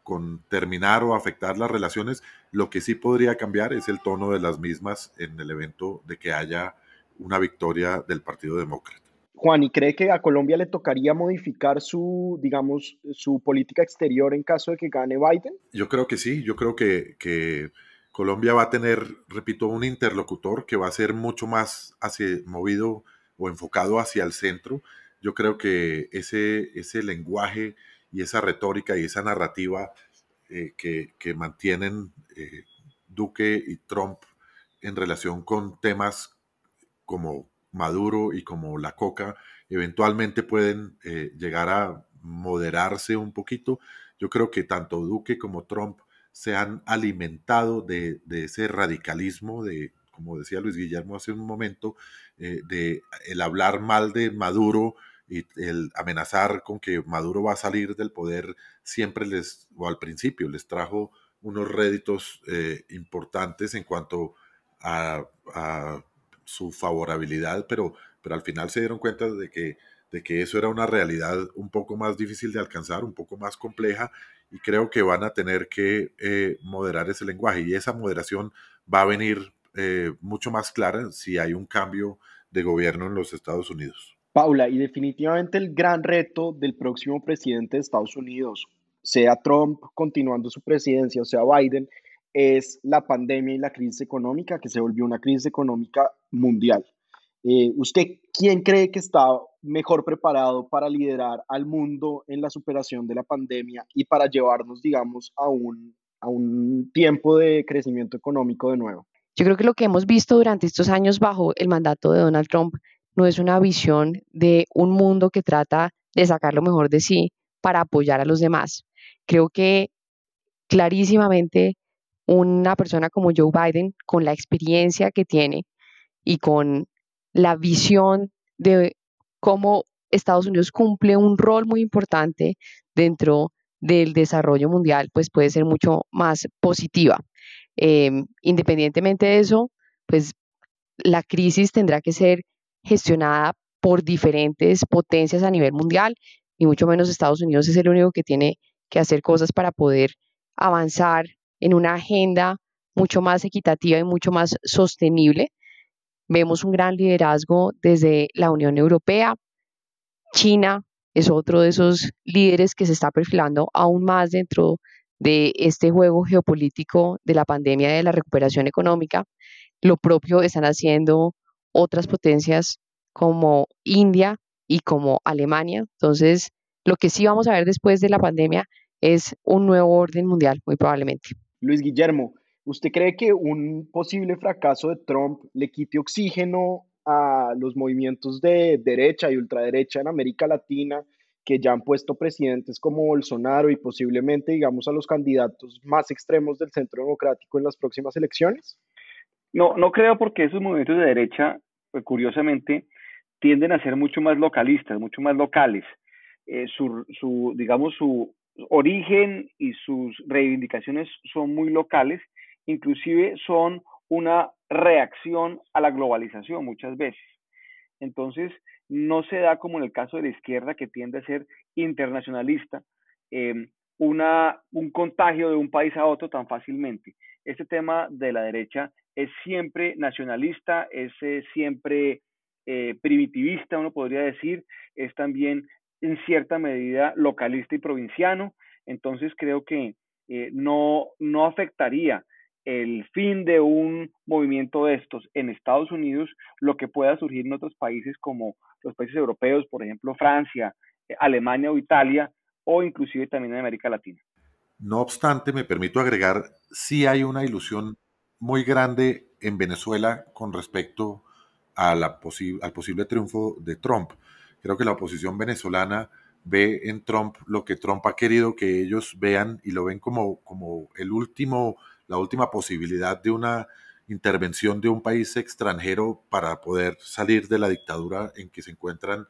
con terminar o afectar las relaciones. Lo que sí podría cambiar es el tono de las mismas en el evento de que haya una victoria del Partido Demócrata. Juan, ¿y cree que a Colombia le tocaría modificar su, digamos, su política exterior en caso de que gane Biden? Yo creo que sí, yo creo que, que Colombia va a tener, repito, un interlocutor que va a ser mucho más hacia, movido o enfocado hacia el centro. Yo creo que ese, ese lenguaje y esa retórica y esa narrativa eh, que, mantienen eh, Duque y Trump en relación con temas como Maduro y como la coca, eventualmente pueden eh, llegar a moderarse un poquito. Yo creo que tanto Duque como Trump se han alimentado de, ese radicalismo, de, como decía Luis Guillermo hace un momento, de el hablar mal de Maduro y el amenazar con que Maduro va a salir del poder siempre les, o al principio, les trajo unos réditos eh, importantes en cuanto a, su favorabilidad, pero, pero al final se dieron cuenta de que, de que eso era una realidad un poco más difícil de alcanzar, un poco más compleja, y creo que van a tener que eh, moderar ese lenguaje, y esa moderación va a venir eh, mucho más clara si hay un cambio de gobierno en los Estados Unidos. Paula, y definitivamente el gran reto del próximo presidente de Estados Unidos, sea Trump continuando su presidencia o sea Biden, es la pandemia y la crisis económica que se volvió una crisis económica mundial. Eh, ¿Usted quién cree que está mejor preparado para liderar al mundo en la superación de la pandemia y para llevarnos, digamos, a un, a un tiempo de crecimiento económico de nuevo? Yo creo que lo que hemos visto durante estos años bajo el mandato de Donald Trump no es una visión de un mundo que trata de sacar lo mejor de sí para apoyar a los demás. Creo que clarísimamente una persona como Joe Biden, con la experiencia que tiene y con la visión de cómo Estados Unidos cumple un rol muy importante dentro del desarrollo mundial, pues puede ser mucho más positiva. Em, independientemente de eso, pues la crisis tendrá que ser gestionada por diferentes potencias a nivel mundial y mucho menos Estados Unidos es el único que tiene que hacer cosas para poder avanzar en una agenda mucho más equitativa y mucho más sostenible. Vemos un gran liderazgo desde la Unión Europea. China es otro de esos líderes que se está perfilando aún más dentro de este juego geopolítico de la pandemia de la recuperación económica. Lo propio están haciendo otras potencias como India y como Alemania. Entonces, lo que sí vamos a ver después de la pandemia es un nuevo orden mundial, muy probablemente. Luis Guillermo, ¿usted cree que un posible fracaso de Trump le quite oxígeno a los movimientos de derecha y ultraderecha en América Latina que ya han puesto presidentes como Bolsonaro y posiblemente, digamos, a los candidatos más extremos del centro democrático en las próximas elecciones? No, no creo porque esos movimientos de derecha, pues, curiosamente, tienden a ser mucho más localistas, mucho más locales. Eh, su, su, digamos, su origen y sus reivindicaciones son muy locales, inclusive son una reacción a la globalización muchas veces. Entonces, no se da como en el caso de la izquierda que tiende a ser internacionalista, em, una, un contagio de un país a otro tan fácilmente. Este tema de la derecha es siempre nacionalista, es eh, siempre eh, primitivista, uno podría decir, es también en cierta medida localista y provinciano, entonces creo que eh, no, no afectaría el fin de un movimiento de estos en Estados Unidos, lo que pueda surgir en otros países como los países europeos, por ejemplo Francia, eh, Alemania o Italia, o inclusive también en América Latina. No obstante, me permito agregar, sí hay una ilusión muy grande en Venezuela con respecto al posible triunfo de Trump. Creo que la oposición venezolana ve en Trump lo que Trump ha querido que ellos vean y lo ven como, como el último la última posibilidad de una intervención de un país extranjero para poder salir de la dictadura en que se encuentran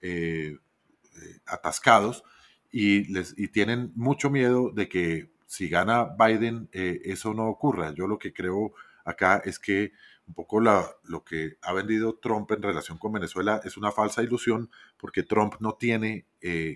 eh, eh, atascados y, les, y tienen mucho miedo de que si gana Biden eh, eso no ocurra. Yo lo que creo acá es que un poco la, lo que ha vendido Trump en relación con Venezuela es una falsa ilusión porque Trump no tiene,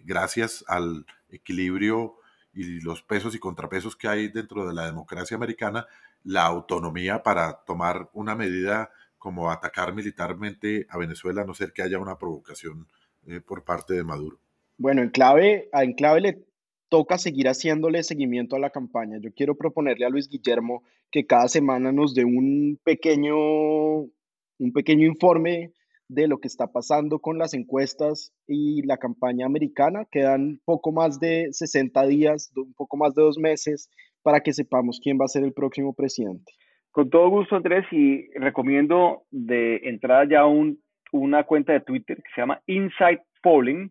gracias al equilibrio y los pesos y contrapesos que hay dentro de la democracia americana, la autonomía para tomar una medida como atacar militarmente a Venezuela, a no ser que haya una provocación eh, por parte de Maduro. Bueno, en clave, en clave le toca seguir haciéndole seguimiento a la campaña. Yo quiero proponerle a Luis Guillermo que cada semana nos dé un pequeño, un pequeño informe de lo que está pasando con las encuestas y la campaña americana. Quedan poco más de 60 días, un poco más de dos meses para que sepamos quién va a ser el próximo presidente. Con todo gusto, Andrés, y recomiendo de entrada ya un, una cuenta de Twitter que se llama Inside Polling,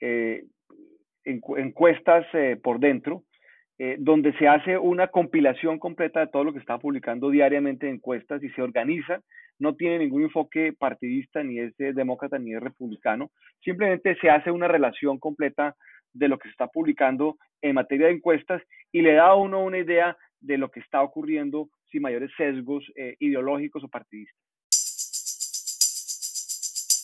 eh, encuestas eh, por dentro, eh, donde se hace una compilación completa de todo lo que está publicando diariamente encuestas y se organiza no tiene ningún enfoque partidista, ni es demócrata, ni es republicano. Simplemente se hace una relación completa de lo que se está publicando en materia de encuestas y le da a uno una idea de lo que está ocurriendo sin mayores sesgos eh, ideológicos o partidistas.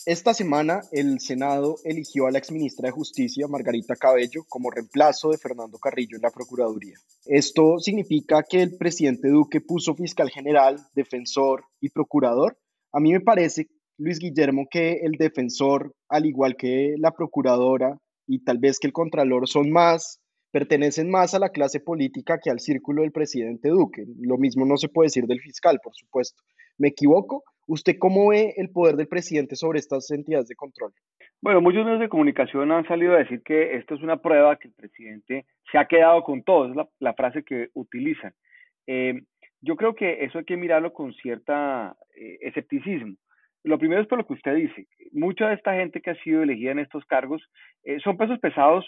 Esta semana el Senado eligió a la exministra de Justicia, Margarita Cabello, como reemplazo de Fernando Carrillo en la Procuraduría. Esto significa que el presidente Duque puso fiscal general, defensor y procurador. A mí me parece, Luis Guillermo, que el defensor, al igual que la procuradora y tal vez que el contralor, son más, pertenecen más a la clase política que al círculo del presidente Duque. Lo mismo no se puede decir del fiscal, por supuesto. ¿Me equivoco? ¿Usted cómo ve el poder del presidente sobre estas entidades de control? Bueno, muchos medios de comunicación han salido a decir que esto es una prueba que el presidente se ha quedado con todo, es la, frase que utilizan. Eh, yo creo que eso hay que mirarlo con cierta eh, escepticismo. Lo primero es por lo que usted dice. Mucha de esta gente que ha sido elegida en estos cargos eh, son pesos pesados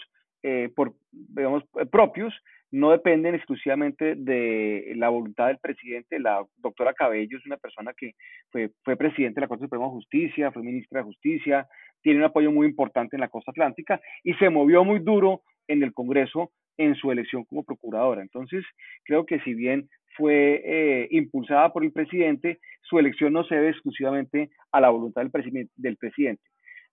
por, digamos, propios no dependen exclusivamente de la voluntad del presidente. La doctora Cabello es una persona que fue, fue presidente de la Corte Suprema de Justicia, fue ministra de Justicia, tiene un apoyo muy importante en la costa atlántica y se movió muy duro en el Congreso en su elección como procuradora. Entonces, creo que si bien fue eh, impulsada por el presidente, su elección no se debe exclusivamente a la voluntad del, del presidente.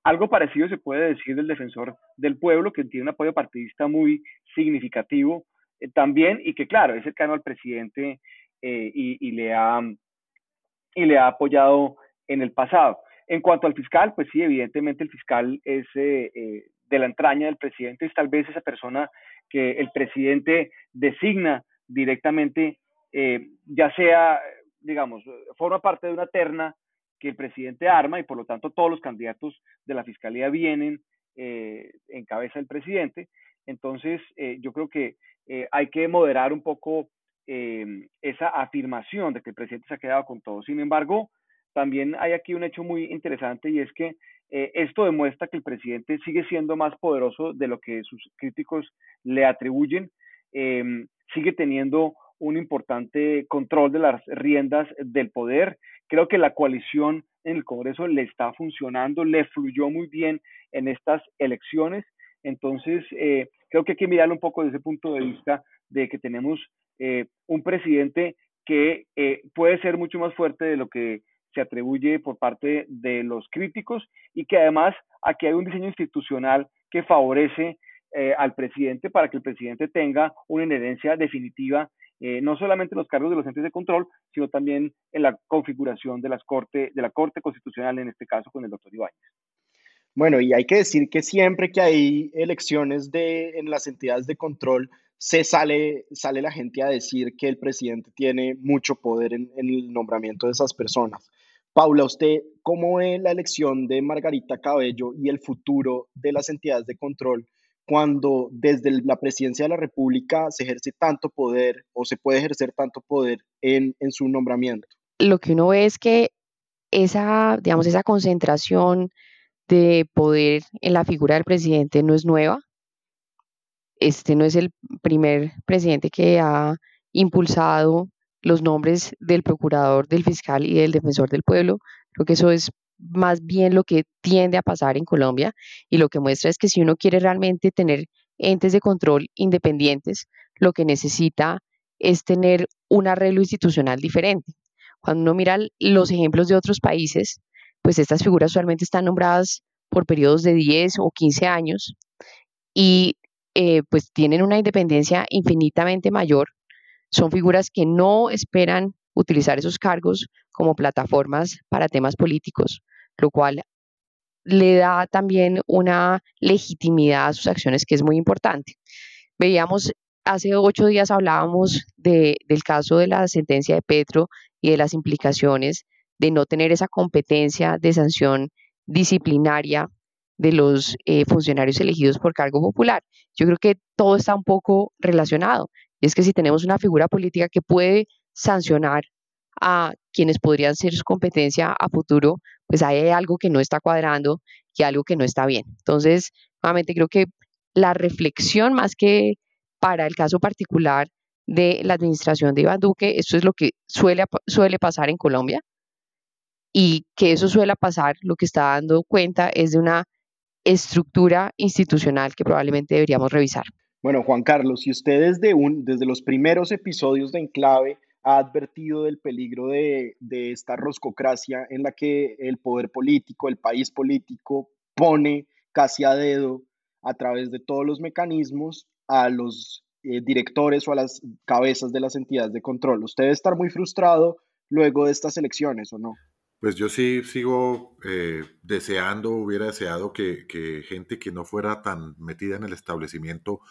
Algo parecido se puede decir del defensor del pueblo, que tiene un apoyo partidista muy significativo eh, también y que claro, es cercano al presidente eh, y, le ha, y le ha apoyado en el pasado. En cuanto al fiscal, pues sí, evidentemente el fiscal es eh, eh, de la entraña del presidente, es tal vez esa persona que el presidente designa directamente, eh, ya sea, digamos, forma parte de una terna que el presidente arma y por lo tanto todos los candidatos de la fiscalía vienen en cabeza del presidente. Entonces, yo creo que hay que moderar un poco esa afirmación de que el presidente se ha quedado con todo. Sin embargo, también hay aquí un hecho muy interesante y es que eh, esto demuestra que el presidente sigue siendo más poderoso de lo que sus críticos le atribuyen, em, sigue teniendo un importante control de las riendas del poder. Creo que la coalición en el Congreso le está funcionando, le fluyó muy bien en estas elecciones. Entonces, eh, creo que hay que mirarlo un poco desde ese punto de vista de que tenemos eh, un presidente que puede ser mucho más fuerte de lo que se atribuye por parte de los críticos y que además aquí hay un diseño institucional que favorece eh, al presidente para que el presidente tenga una inherencia definitiva, eh, no solamente en los cargos de los entes de control, sino también en la configuración de, las corte, de la Corte Constitucional, en este caso con el doctor Ibáñez. Bueno, y hay que decir que siempre que hay elecciones de, en las entidades de control, se sale, sale la gente a decir que el presidente tiene mucho poder en, en el nombramiento de esas personas. Paula, ¿usted cómo ve la elección de Margarita Cabello y el futuro de las entidades de control cuando desde la presidencia de la República se ejerce tanto poder o se puede ejercer tanto poder en, su nombramiento? Lo que uno ve es que esa, digamos, esa concentración de poder en la figura del presidente no es nueva. Este no es el primer presidente que ha impulsado los nombres del procurador, del fiscal y del defensor del pueblo. Creo que eso es más bien lo que tiende a pasar en Colombia y lo que muestra es que si uno quiere realmente tener entes de control independientes, lo que necesita es tener un arreglo institucional diferente. Cuando uno mira los ejemplos de otros países, pues estas figuras usualmente están nombradas por periodos de 10 o 15 años y eh, pues tienen una independencia infinitamente mayor son figuras que no esperan utilizar esos cargos como plataformas para temas políticos, lo cual le da también una legitimidad a sus acciones que es muy importante. Veíamos, hace ocho días hablábamos del caso de la sentencia de Petro y de las implicaciones de no tener esa competencia de sanción disciplinaria de los eh, funcionarios elegidos por cargo popular. Yo creo que todo está un poco relacionado es que si tenemos una figura política que puede sancionar a quienes podrían ser su competencia a futuro, pues hay algo que no está cuadrando y algo que no está bien. Entonces, nuevamente creo que la reflexión más que para el caso particular de la administración de Iván Duque, esto es lo que suele, suele pasar en Colombia y que eso suele pasar, lo que está dando cuenta es de una estructura institucional que probablemente deberíamos revisar. Bueno, Juan Carlos, si usted desde, un, desde los primeros episodios de Enclave ha advertido del peligro de, esta roscocracia en la que el poder político, el país político pone casi a dedo a través de todos los mecanismos a los eh, directores o a las cabezas de las entidades de control. ¿Usted debe estar muy frustrado luego de estas elecciones o no? Pues yo sí sigo eh, deseando, hubiera deseado que, gente que no fuera tan metida en el establecimiento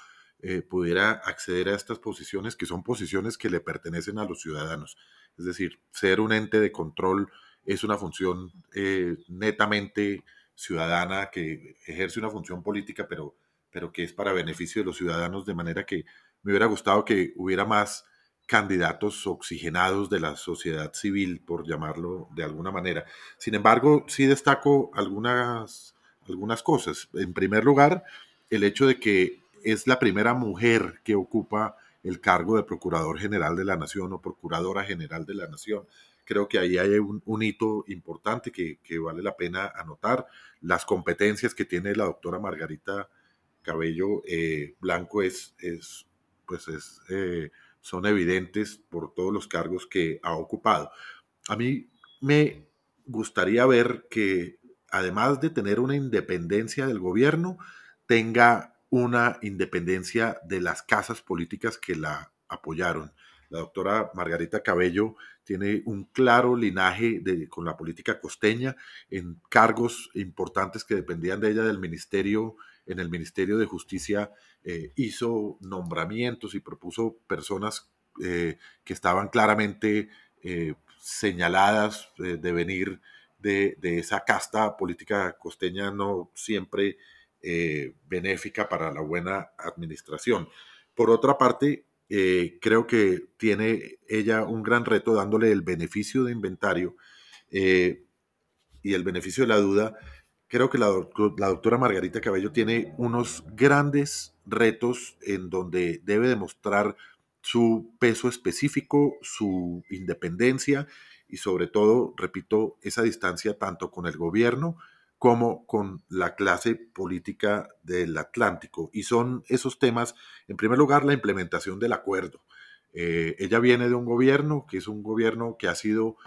eh, pudiera acceder a estas posiciones, que son posiciones que le pertenecen a los ciudadanos. Es decir, ser un ente de control es una función eh, netamente ciudadana que ejerce una función política, pero, pero que es para beneficio de los ciudadanos, de manera que me hubiera gustado que hubiera más candidatos oxigenados de la sociedad civil, por llamarlo de alguna manera. Sin embargo, sí destaco algunas, algunas cosas. En primer lugar, el hecho de que es la primera mujer que ocupa el cargo de Procurador General de la Nación o Procuradora General de la Nación. Creo que ahí hay un, hito importante que, vale la pena anotar. Las competencias que tiene la doctora Margarita Cabello eh, Blanco es, es, pues es, eh, son evidentes por todos los cargos que ha ocupado. A mí me gustaría ver que, además de tener una independencia del gobierno, tenga una independencia de las casas políticas que la apoyaron. La doctora Margarita Cabello tiene un claro linaje con la política costeña en cargos importantes que dependían de ella del ministerio, en el Ministerio de Justicia eh, hizo nombramientos y propuso personas eh, que estaban claramente eh, señaladas de venir de, esa casta política costeña no siempre benéfica para la buena administración. Por otra parte, creo que tiene ella un gran reto dándole el beneficio de inventario y el beneficio de la duda. Creo que la, la, doctora Margarita Cabello tiene unos grandes retos en donde debe demostrar su peso específico, su independencia y sobre todo, repito, esa distancia tanto con el gobierno como con la clase política del Atlántico. Y son esos temas, en primer lugar, la implementación del acuerdo. Eh, ella viene de un gobierno que es un gobierno que ha sido,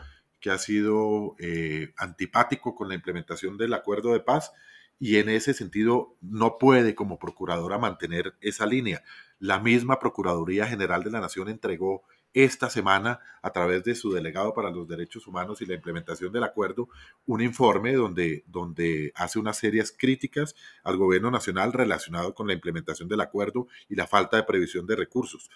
que ha sido eh, antipático con la implementación del acuerdo de paz y en ese sentido no puede como procuradora mantener esa línea. La misma Procuraduría General de la Nación entregó esta semana, a través de su delegado para los derechos humanos y la implementación del acuerdo, un informe donde, donde hace unas serias críticas al gobierno nacional relacionado con la implementación del acuerdo y la falta de previsión de recursos.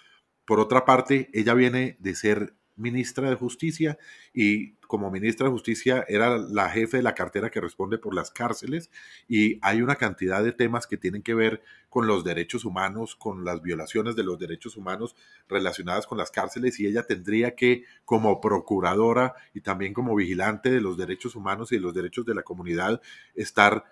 Por otra parte, ella viene de ser ministra de Justicia y como ministra de Justicia era la jefe de la cartera que responde por las cárceles y hay una cantidad de temas que tienen que ver con los derechos humanos, con las violaciones de los derechos humanos relacionadas con las cárceles y ella tendría que como procuradora y también como vigilante de los derechos humanos y de los derechos de la comunidad estar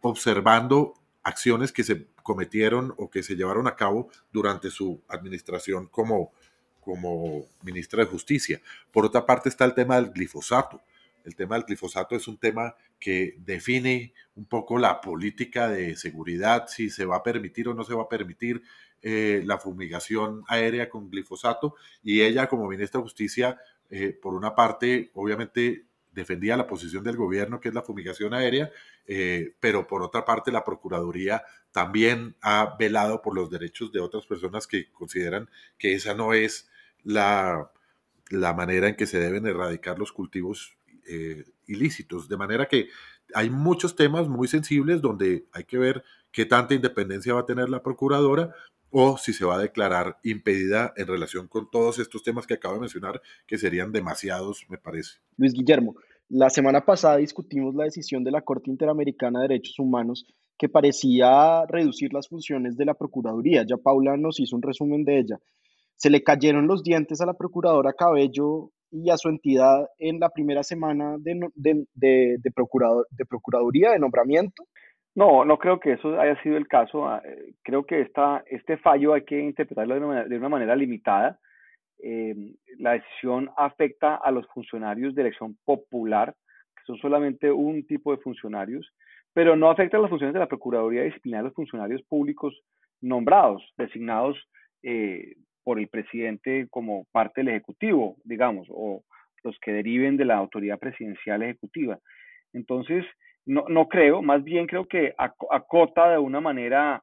observando acciones que se cometieron o que se llevaron a cabo durante su administración como como ministra de Justicia. Por otra parte está el tema del glifosato. El tema del glifosato es un tema que define un poco la política de seguridad, si se va a permitir o no se va a permitir eh, la fumigación aérea con glifosato. Y ella como ministra de Justicia, eh, por una parte, obviamente defendía la posición del gobierno, que es la fumigación aérea, eh, pero por otra parte la Procuraduría también ha velado por los derechos de otras personas que consideran que esa no es la, la manera en que se deben erradicar los cultivos eh, ilícitos. De manera que hay muchos temas muy sensibles donde hay que ver qué tanta independencia va a tener la procuradora o si se va a declarar impedida en relación con todos estos temas que acabo de mencionar, que serían demasiados, me parece. Luis Guillermo, la semana pasada discutimos la decisión de la Corte Interamericana de Derechos Humanos que parecía reducir las funciones de la Procuraduría. Ya Paula nos hizo un resumen de ella se le cayeron los dientes a la procuradora Cabello y a su entidad en la primera semana de, de, procurador, de procuraduría, de nombramiento? No, no creo que eso haya sido el caso. Ah, eh, creo que esta, este fallo hay que interpretarlo de una, de una manera limitada. Eh, la decisión afecta a los funcionarios de elección popular, que son solamente un tipo de funcionarios, pero no afecta a las funciones de la Procuraduría Disciplinar de los funcionarios públicos nombrados, designados eh, por el presidente como parte del Ejecutivo, digamos, o los que deriven de la autoridad presidencial ejecutiva. Entonces, no, no creo, más bien creo que acota de una manera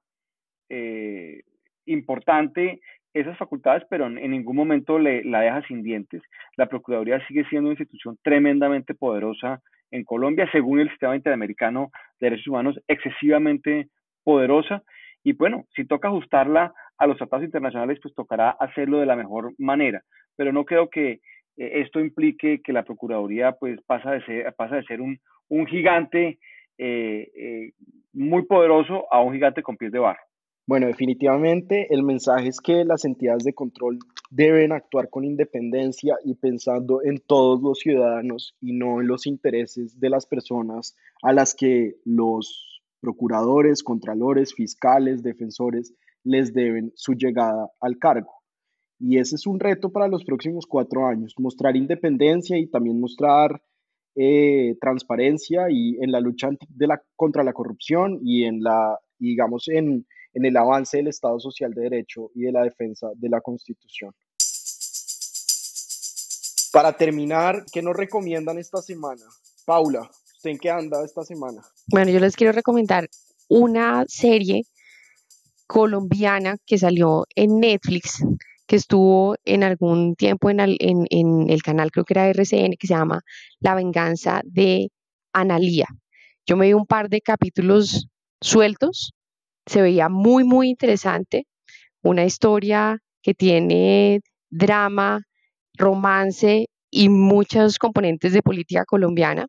eh, importante esas facultades, pero en, ningún momento le, la deja sin dientes. La Procuraduría sigue siendo una institución tremendamente poderosa en Colombia, según el sistema interamericano de derechos humanos, excesivamente poderosa. Y bueno, si toca ajustarla a los tratados internacionales, pues tocará hacerlo de la mejor manera. Pero no creo que eh, esto implique que la Procuraduría pues pasa de ser, pasa de ser un, un gigante eh, eh, muy poderoso a un gigante con pies de barro. Bueno, definitivamente el mensaje es que las entidades de control deben actuar con independencia y pensando en todos los ciudadanos y no en los intereses de las personas a las que los procuradores, contralores, fiscales, defensores les deben su llegada al cargo. Y ese es un reto para los próximos cuatro años, mostrar independencia y también mostrar eh, transparencia y en la lucha contra la corrupción y en la, digamos, en, en el avance del Estado Social de Derecho y de la defensa de la Constitución. Para terminar, ¿qué nos recomiendan esta semana? Paula, ¿usted en qué anda esta semana? Bueno, yo les quiero recomendar una serie colombiana que salió en Netflix que estuvo en algún tiempo en el, canal, creo que era RCN, que se llama La venganza de Analía. Yo me vi un par de capítulos sueltos, se veía muy, muy interesante, una historia que tiene drama, romance y muchos componentes de política colombiana.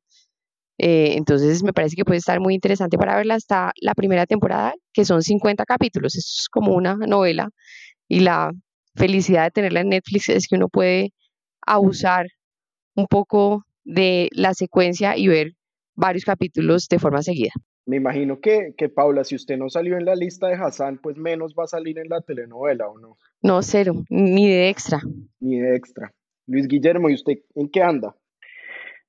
Eh, entonces me parece que puede estar muy interesante para verla hasta la primera temporada, que son 50 capítulos. Es como una novela y la felicidad de tenerla en Netflix es que uno puede abusar un poco de la secuencia y ver varios capítulos de forma seguida. Me imagino que, que, Paula, si usted no salió en la lista de Hassan, pues menos va a salir en la telenovela, ¿o no? No, cero, ni de extra. Ni de extra. Luis Guillermo, ¿y usted en qué anda?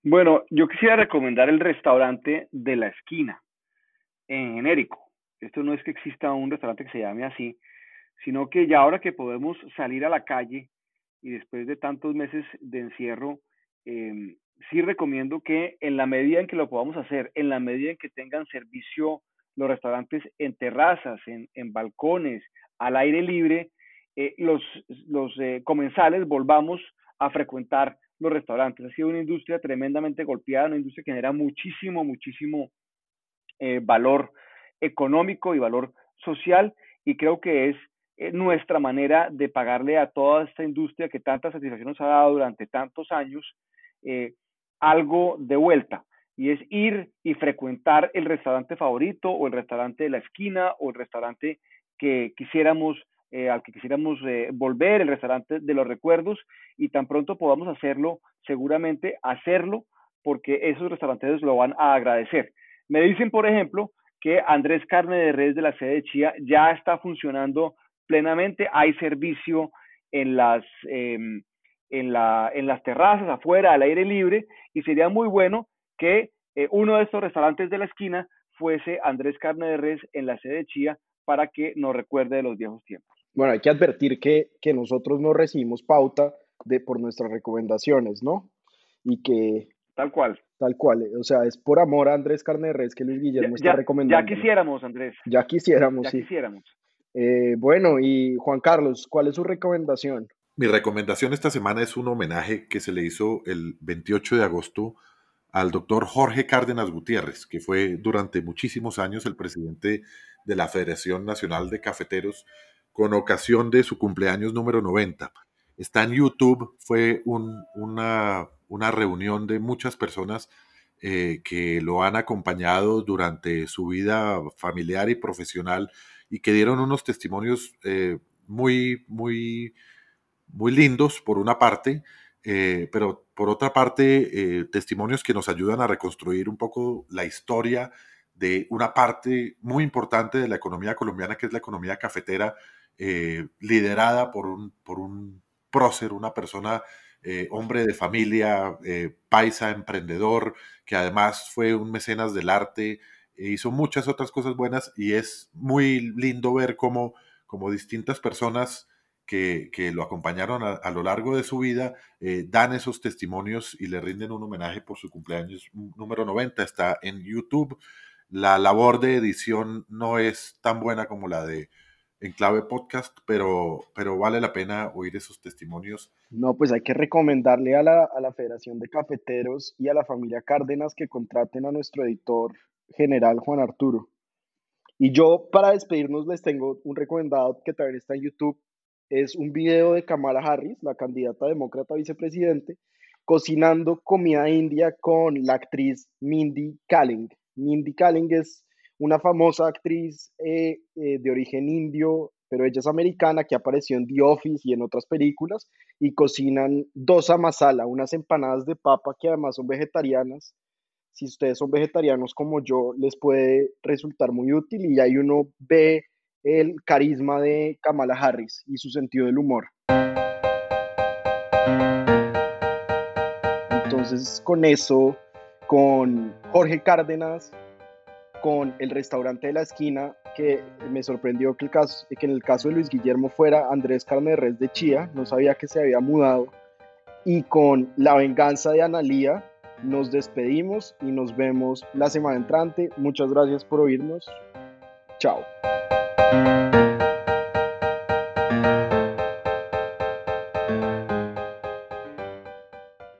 Bueno, yo quisiera recomendar el restaurante de la esquina, en genérico. Esto no es que exista un restaurante que se llame así, sino que ya ahora que podemos salir a la calle y después de tantos meses de encierro, eh, sí recomiendo que en la medida en que lo podamos hacer, en la medida en que tengan servicio los restaurantes en terrazas, en, en balcones, al aire libre, eh, los, los eh, comensales volvamos a frecuentar los restaurantes. Ha sido una industria tremendamente golpeada, una industria que genera muchísimo, muchísimo eh, valor económico y valor social y creo que es nuestra manera de pagarle a toda esta industria que tanta satisfacción nos ha dado durante tantos años algo de vuelta y es ir y frecuentar el restaurante favorito o el restaurante de la esquina o el restaurante que quisiéramos eh, al que quisiéramos eh, volver, el restaurante de los recuerdos y tan pronto podamos hacerlo, seguramente hacerlo porque esos restaurantes lo van a agradecer. Me dicen, por ejemplo, que Andrés Carne de Res de la sede de Chía ya está funcionando plenamente, hay servicio en las, em, en, la, en las terrazas, afuera, al aire libre, y sería muy bueno que eh, uno de estos restaurantes de la esquina fuese Andrés Carne de Res en la sede de Chía para que nos recuerde de los viejos tiempos. Bueno, hay que advertir que, que nosotros no recibimos pauta de, por nuestras recomendaciones, ¿no? Y que... Tal cual. Tal cual, o sea, es por amor a Andrés Carne de Res que Luis Guillermo está recomendando. Ya quisiéramos, Andrés. Ya quisiéramos, ya quisiéramos. Eh, bueno, y Juan Carlos, ¿cuál es su recomendación? Mi recomendación esta semana es un homenaje que se le hizo el 28 de agosto al doctor Jorge Cárdenas Gutiérrez, que fue durante muchísimos años el presidente de la Federación Nacional de Cafeteros con ocasión de su cumpleaños número 90. Está en YouTube, fue una, reunión de muchas personas eh, que lo han acompañado durante su vida familiar y profesional y que dieron unos testimonios eh, muy, muy muy lindos por una parte, eh, pero por otra parte, eh, testimonios que nos ayudan a reconstruir un poco la historia de una parte muy importante de la economía colombiana, que es la economía cafetera, liderada por un, por un prócer, una persona, hombre de familia, paisa, emprendedor, que además fue un mecenas del arte, hizo muchas otras cosas buenas y es muy lindo ver cómo, como distintas personas que, lo acompañaron a, lo largo de su vida, eh, dan esos testimonios y le rinden un homenaje por su cumpleaños número 90. Está en YouTube. La labor de edición no es tan buena como la de Enclave Podcast, pero, pero vale la pena oír esos testimonios. No, pues hay que recomendarle a la, a la Federación de Cafeteros y a la familia Cárdenas que contraten a nuestro editor general Juan Arturo. Y yo, para despedirnos, les tengo un recomendado que también está en YouTube, es un video de Kamala Harris, la candidata demócrata vicepresidente, cocinando comida india con la actriz Mindy Kaling. Mindy Kaling es una famosa actriz eh, eh, de origen indio, pero ella es americana, que apareció en The Office y en otras películas, y cocinan dosa masala, unas empanadas de papa que además son vegetarianas. Si ustedes son vegetarianos como yo, les puede resultar muy útil y ahí uno ve el carisma de Kamala Harris y su sentido del humor. Entonces, con eso, con Jorge Cárdenas, con el restaurante de la esquina, que me sorprendió que, el caso, que en el caso de Luis Guillermo fuera Andrés Carne de Res de Chía, no sabía que se había mudado, y con La venganza de Analía, nos despedimos y nos vemos la semana entrante. Muchas gracias por oírnos. Chao.